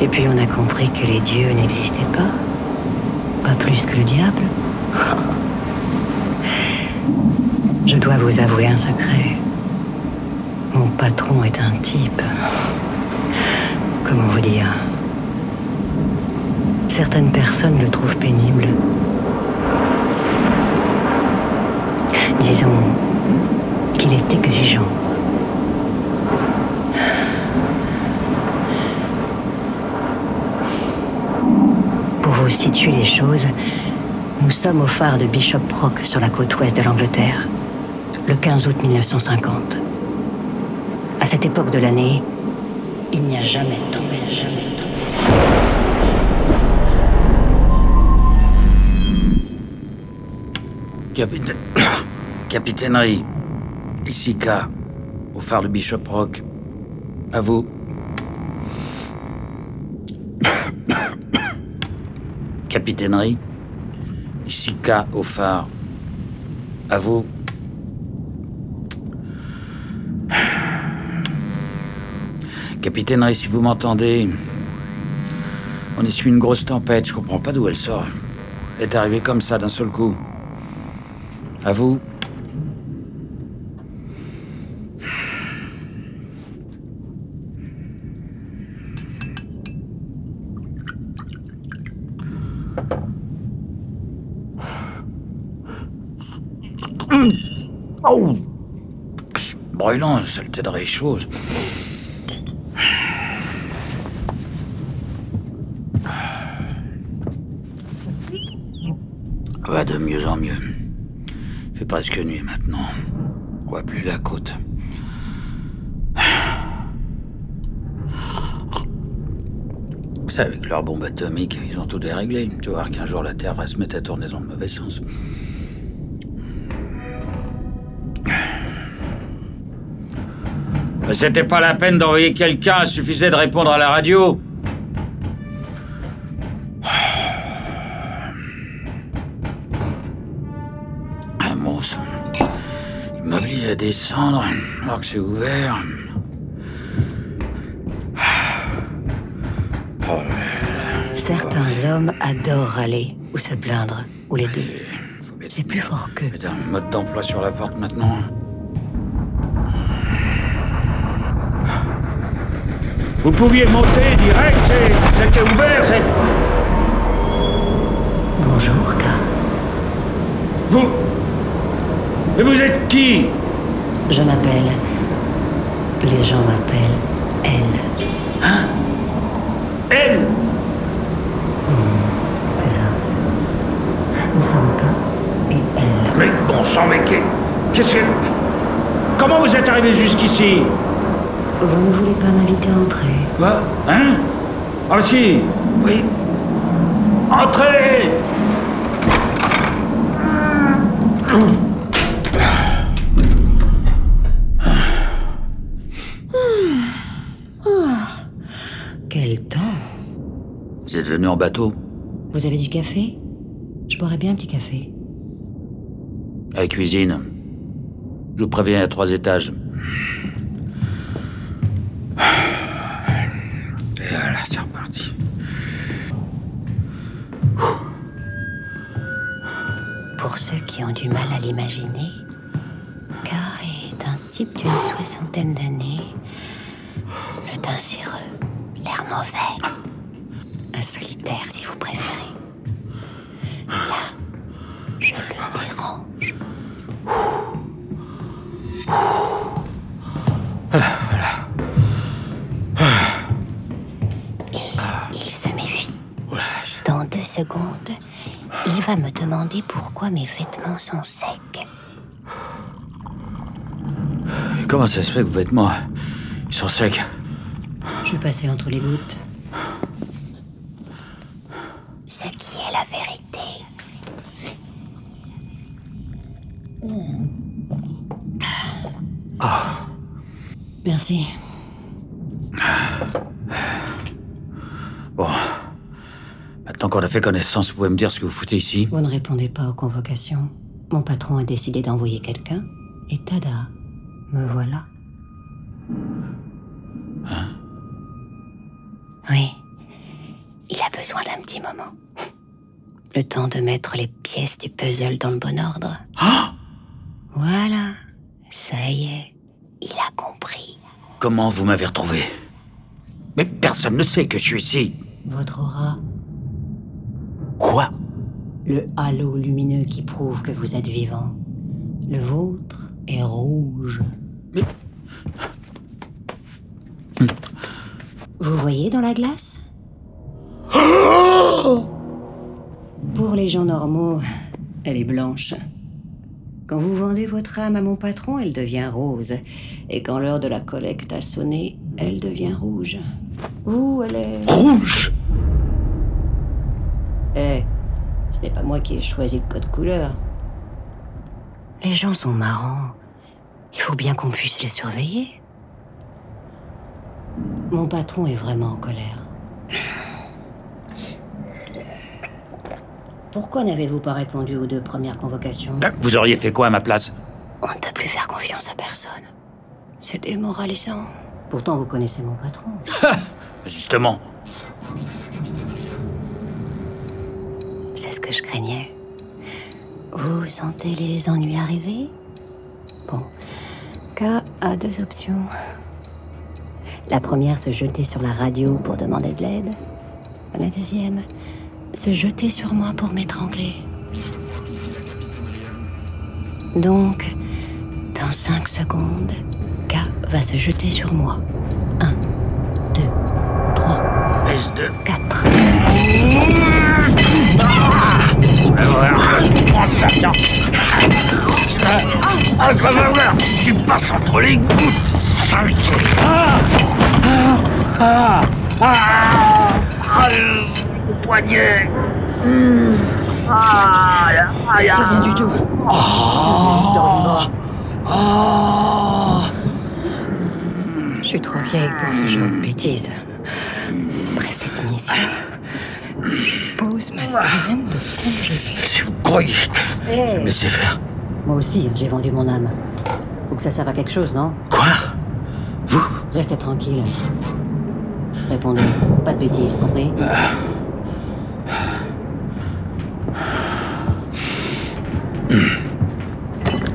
Et puis on a compris que les dieux n'existaient pas. Pas plus que le diable. Je dois vous avouer un secret. Mon patron est un type. Comment vous dire? Certaines personnes le trouvent pénible. Disons qu'il est exigeant. Vous situer les choses, nous sommes au phare de Bishop Rock sur la côte ouest de l'Angleterre, le 15 août 1950. À cette époque de l'année, il n'y a jamais de tempête, jamais de tempête. Capitaine... Capitainerie. Ici K. Au phare de Bishop Rock. À vous. Ici K. Au phare. À vous. Capitainerie, si vous m'entendez. On essuie une grosse tempête, je comprends pas d'où elle sort. Elle est arrivée comme ça d'un seul coup. À vous. Oh Brûlant, saleté de chose. Va de mieux en mieux. Fait presque nuit maintenant. On voit plus la côte. C'est avec leur bombe atomique, ils ont tout déréglé. Tu voir qu'un jour la Terre va se mettre à tourner dans le mauvais sens. C'était pas la peine d'envoyer quelqu'un, il suffisait de répondre à la radio. Un monstre. Il m'oblige à descendre alors que c'est ouvert. Oh. Certains hommes adorent râler ou se plaindre, ou les deux. C'est plus fort qu'eux. mettre un mode d'emploi sur la porte maintenant. Vous pouviez monter direct, c'est- c'était ouvert, c'est... Bonjour, K. Vous... Mais vous êtes qui? Je m'appelle. Les gens m'appellent elle. Elle C'est ça. Nous sommes K et elle. Mais bon sang, mais qu'est- qu'est-ce que... Comment vous êtes arrivé jusqu'ici? Vous ne voulez pas m'inviter à entrer Quoi Hein Ah si Oui. Entrez Quel temps Vous êtes venu en bateau Vous avez du café? Je boirais bien un petit café. À la cuisine. Je vous préviens, à trois étages. Qui ont du mal à l'imaginer, Car est un type d'une soixantaine d'années, le teint cireux, l'air mauvais, un solitaire si vous préférez. Là, je le dérange. Et il se méfie. Dans deux secondes, il va me demander pourquoi mes vêtements sont secs. Et comment ça se fait que vos vêtements, ils sont secs Je vais passer entre les gouttes. Ce qui est la vérité. Merci. Bon. Maintenant qu'on a fait connaissance, vous pouvez me dire ce que vous foutez ici Vous ne répondez pas aux convocations. Mon patron a décidé d'envoyer quelqu'un. Et tada, me voilà. Hein? Oui. Il a besoin d'un petit moment. Le temps de mettre les pièces du puzzle dans le bon ordre. Voilà. Ça y est. Il a compris. Comment vous m'avez retrouvé? Mais personne ne sait que je suis ici. Votre aura, Quoi? Le halo lumineux qui prouve que vous êtes vivant. Le vôtre est rouge. Mais- Vous voyez dans la glace? Pour les gens normaux, elle est blanche. Quand vous vendez votre âme à mon patron, elle devient rose. Et quand l'heure de la collecte a sonné, elle devient rouge. Vous, elle est... Rouge? Eh, ce n'est pas moi qui ai choisi le code couleur. Les gens sont marrants. Il faut bien qu'on puisse les surveiller. Mon patron est vraiment en colère. Pourquoi n'avez-vous pas répondu aux deux premières convocations? Vous auriez fait quoi à ma place? On ne peut plus faire confiance à personne. C'est démoralisant. Pourtant, vous connaissez mon patron. Justement. Que je craignais. Vous sentez les ennuis arriver? Bon. K a deux options. La première, se jeter sur la radio pour demander de l'aide. La deuxième, se jeter sur moi pour m'étrangler. Donc, dans cinq secondes, K va se jeter sur moi. Un, deux, trois, Espèce de... quatre. Prends ça, tiens Ah, vais voir si tu passes entre les gouttes, sale Ah Ah Ah Ah poignet Ah Aïe C'est rien du tout. Je suis trop vieille pour ce genre de bêtises. Après cette mission, je pose ma semaine de congé. Si vous croyez que je vais me laisser faire Moi aussi, j'ai vendu mon âme. Faut que ça serve à quelque chose, non? Quoi? Vous? Restez tranquille. Répondez. Pas de bêtises, compris?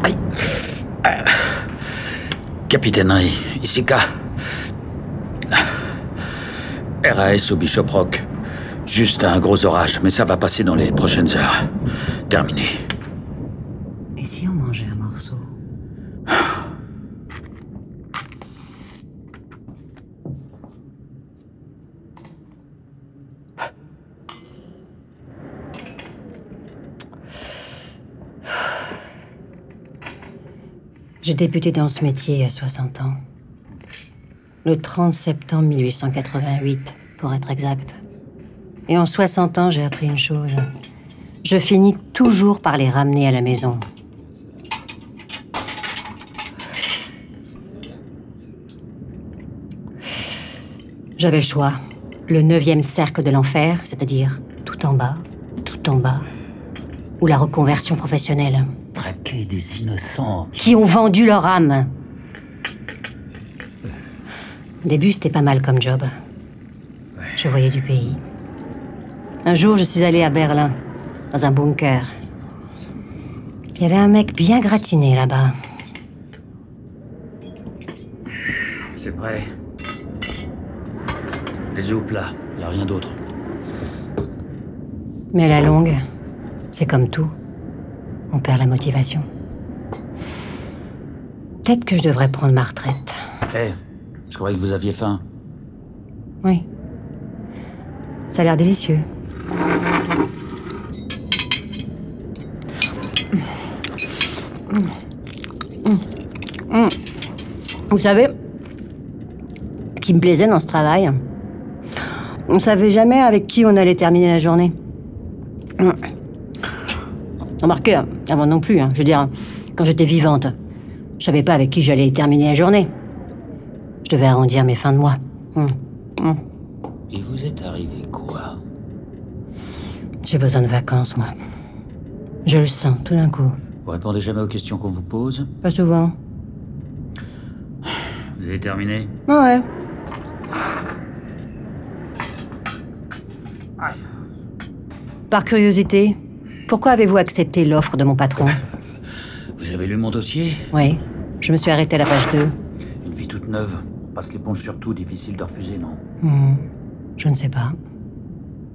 Aïe Euh, Capitaine Ray, ici K. RAS au Bishop Rock. Juste un gros orage, mais ça va passer dans les prochaines heures. Terminé. Et si on mangeait un morceau? J'ai débuté dans ce métier à 60 ans. Le 30 septembre 1888, pour être exact. Et en 60 ans, j'ai appris une chose. Je finis toujours par les ramener à la maison. J'avais le choix. Le neuvième cercle de l'enfer, c'est-à-dire tout en bas, tout en bas. Ou la reconversion professionnelle. Traquer des innocents. Qui ont vendu leur âme. Au début, c'était pas mal comme job. Je voyais du pays. Un jour, je suis allée à Berlin, dans un bunker. Il y avait un mec bien gratiné là-bas. C'est prêt. Les yeux au plat, y a rien d'autre. Mais à la longue, c'est comme tout. On perd la motivation. Peut-être que je devrais prendre ma retraite. Eh, je croyais que vous aviez faim. Oui. Ça a l'air délicieux. Vous savez, ce qui me plaisait dans ce travail, on savait jamais avec qui on allait terminer la journée. Remarquez, avant non plus, hein, je veux dire, quand j'étais vivante, je savais pas avec qui j'allais terminer la journée. Je devais arrondir mes fins de mois. Et vous êtes J'ai besoin de vacances, moi. Je le sens, tout d'un coup. Vous répondez jamais aux questions qu'on vous pose Pas souvent. Vous avez terminé ouais. Par curiosité, pourquoi avez-vous accepté l'offre de mon patron Vous avez lu mon dossier Oui, je me suis arrêtée à la page 2. Une vie toute neuve. On Passe l'éponge sur tout, difficile de refuser, non Hmm, je ne sais pas.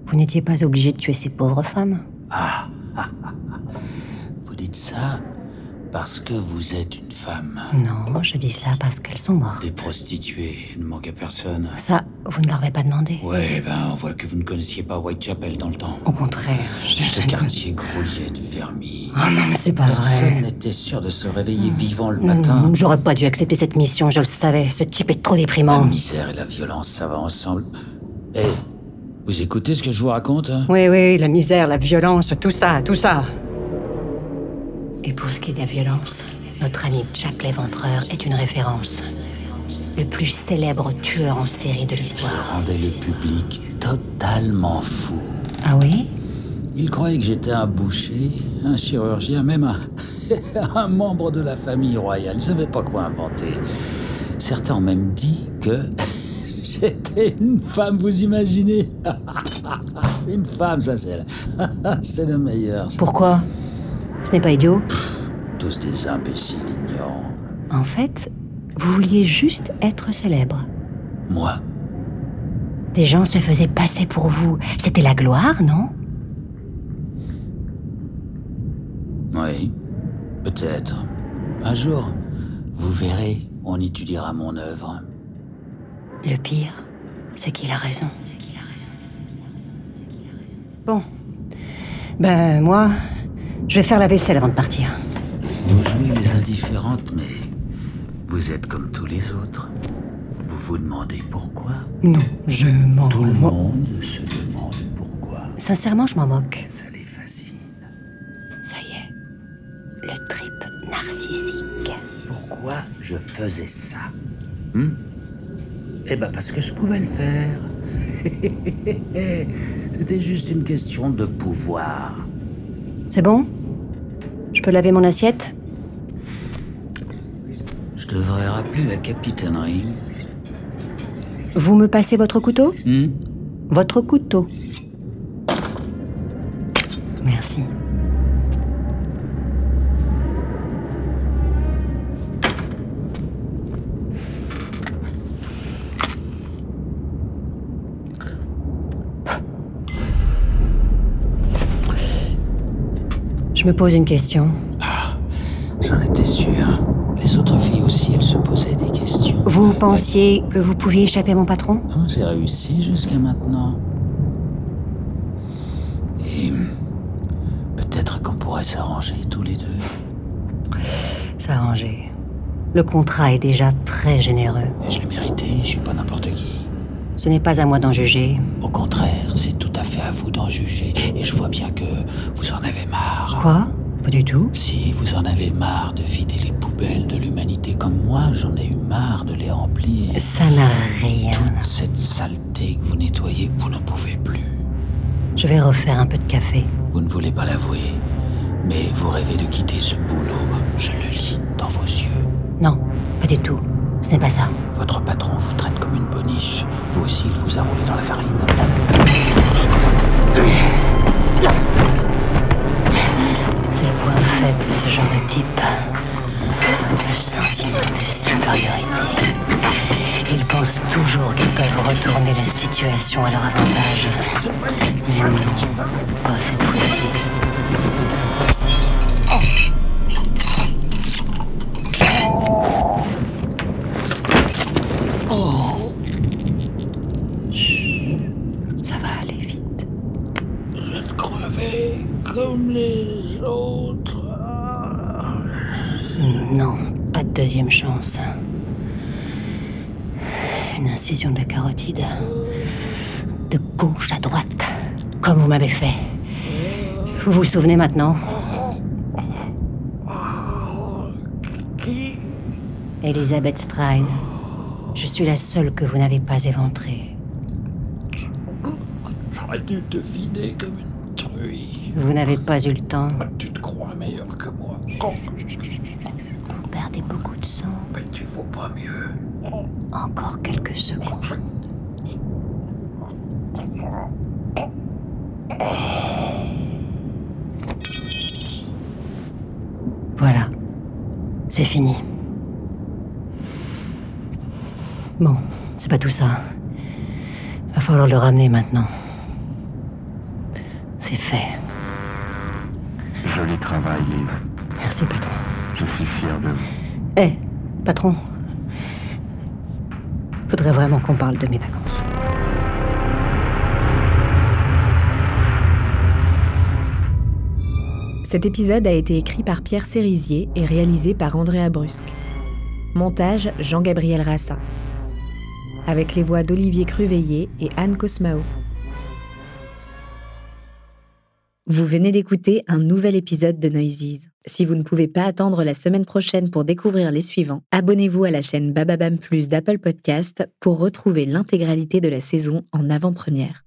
Vous n'étiez pas obligé de tuer ces pauvres femmes Ah Vous dites ça parce que vous êtes une femme. Non, je dis ça parce qu'elles sont mortes. Des prostituées, il ne manque à personne. Ça, vous ne leur avez pas demandé Ouais, ben on voit que vous ne connaissiez pas Whitechapel dans le temps. Au contraire, je... Ce je- quartier grouillait de vermis. Oh non, mais c'est pas Personne vrai. n'était sûr de se réveiller vivant le matin. Hmm, J'aurais pas dû accepter cette mission, je le savais. Ce type est trop La déprimant. misère et la violence, ça va ensemble. Eh, vous écoutez ce que je vous raconte hein Oui, oui, la misère, la violence, tout ça, tout ça. Et pour ce qui est de la violence, notre ami Jack l'Éventreur est une référence. Le plus célèbre tueur en série de l'histoire. Rendait le public totalement fou. Ah oui? Il croyait que j'étais un boucher, un chirurgien, même un, un membre de la famille royale. Je ne savais pas quoi inventer. Certains ont même dit que j'étais une femme, vous imaginez Une femme, ça c'est c'est le meilleur. ça. Pourquoi? Ce n'est pas idiot. Tous des imbéciles ignorants. En fait, vous vouliez juste être célèbre. Moi, Des gens se faisaient passer pour vous. C'était la gloire, non? Oui, peut-être. Un jour, vous verrez, on étudiera mon œuvre. Le pire, c'est qu'il a raison. Bon. Ben, moi, je vais faire la vaisselle avant de partir. Vous jouez les indifférentes, mais vous êtes comme tous les autres. Vous vous demandez pourquoi? Non, je m'en Tout le monde se demande pourquoi. Sincèrement, je m'en moque. Ça les fascine. Ça y est. Le trip narcissique. Pourquoi je faisais ça? Hmm? Eh ben parce que je pouvais le faire. C'était juste une question de pouvoir. C'est bon? Je peux laver mon assiette? Je devrais rappeler la capitainerie. Vous me passez votre couteau? Hmm? Votre couteau. Je me pose une question. J'en étais sûr. Les autres filles aussi, elles se posaient des questions. Vous pensiez que vous pouviez échapper à mon patron? Ah, J'ai réussi jusqu'à maintenant. Et peut-être qu'on pourrait s'arranger tous les deux. S'arranger. Le contrat est déjà très généreux. Et je l'ai mérité, je suis pas n'importe qui. Ce n'est pas à moi d'en juger. Au contraire, c'est tout à fait à vous d'en juger. Et je vois bien que vous en avez marre. Quoi? Pas du tout. Si vous en avez marre de vider les poubelles de l'humanité comme moi, j'en ai eu marre de les remplir. Ça n'a rien. Cette saleté que vous nettoyez, vous n'en pouvez plus. Je vais refaire un peu de café. Vous ne voulez pas l'avouer, mais vous rêvez de quitter ce boulot. Je le lis dans vos yeux. Non, pas du tout. Ce n'est pas ça. Votre patron vous traite comme une boniche. Vous aussi, il vous a roulé dans la farine. C'est le point faible de ce genre de type. Le sentiment de supériorité. Ils pensent toujours qu'ils peuvent retourner la situation à leur avantage. Mais non, pas cette fois-ci. Chut, ça va aller vite. Je vais crever comme les autres. Non, pas de deuxième chance. De la carotide. De gauche à droite. Comme vous m'avez fait. Vous vous souvenez maintenant? Elisabeth Stride. Je suis la seule que vous n'avez pas éventrée. J'aurais dû te vider comme une truie. Vous n'avez pas eu le temps. Tu te crois meilleur que moi. Vous perdez beaucoup de sang. Mais tu vaux pas mieux. Encore quelques secondes. Voilà. C'est fini. Bon, c'est pas tout ça. Va falloir le ramener maintenant. C'est fait. Joli travail, Liv. Merci, patron. Je suis fier de vous. Eh, patron. Faudrait vraiment qu'on parle de mes vacances. Cet épisode a été écrit par Pierre Cérisier et réalisé par Andrea Brusque. Montage Jean-Gabriel Rassa. Avec les voix d'Olivier Cruveillé et Anne Cosmao. Vous venez d'écouter un nouvel épisode de Noises. Si vous ne pouvez pas attendre la semaine prochaine pour découvrir les suivants, abonnez-vous à la chaîne Bababam Plus d'Apple Podcast pour retrouver l'intégralité de la saison en avant-première.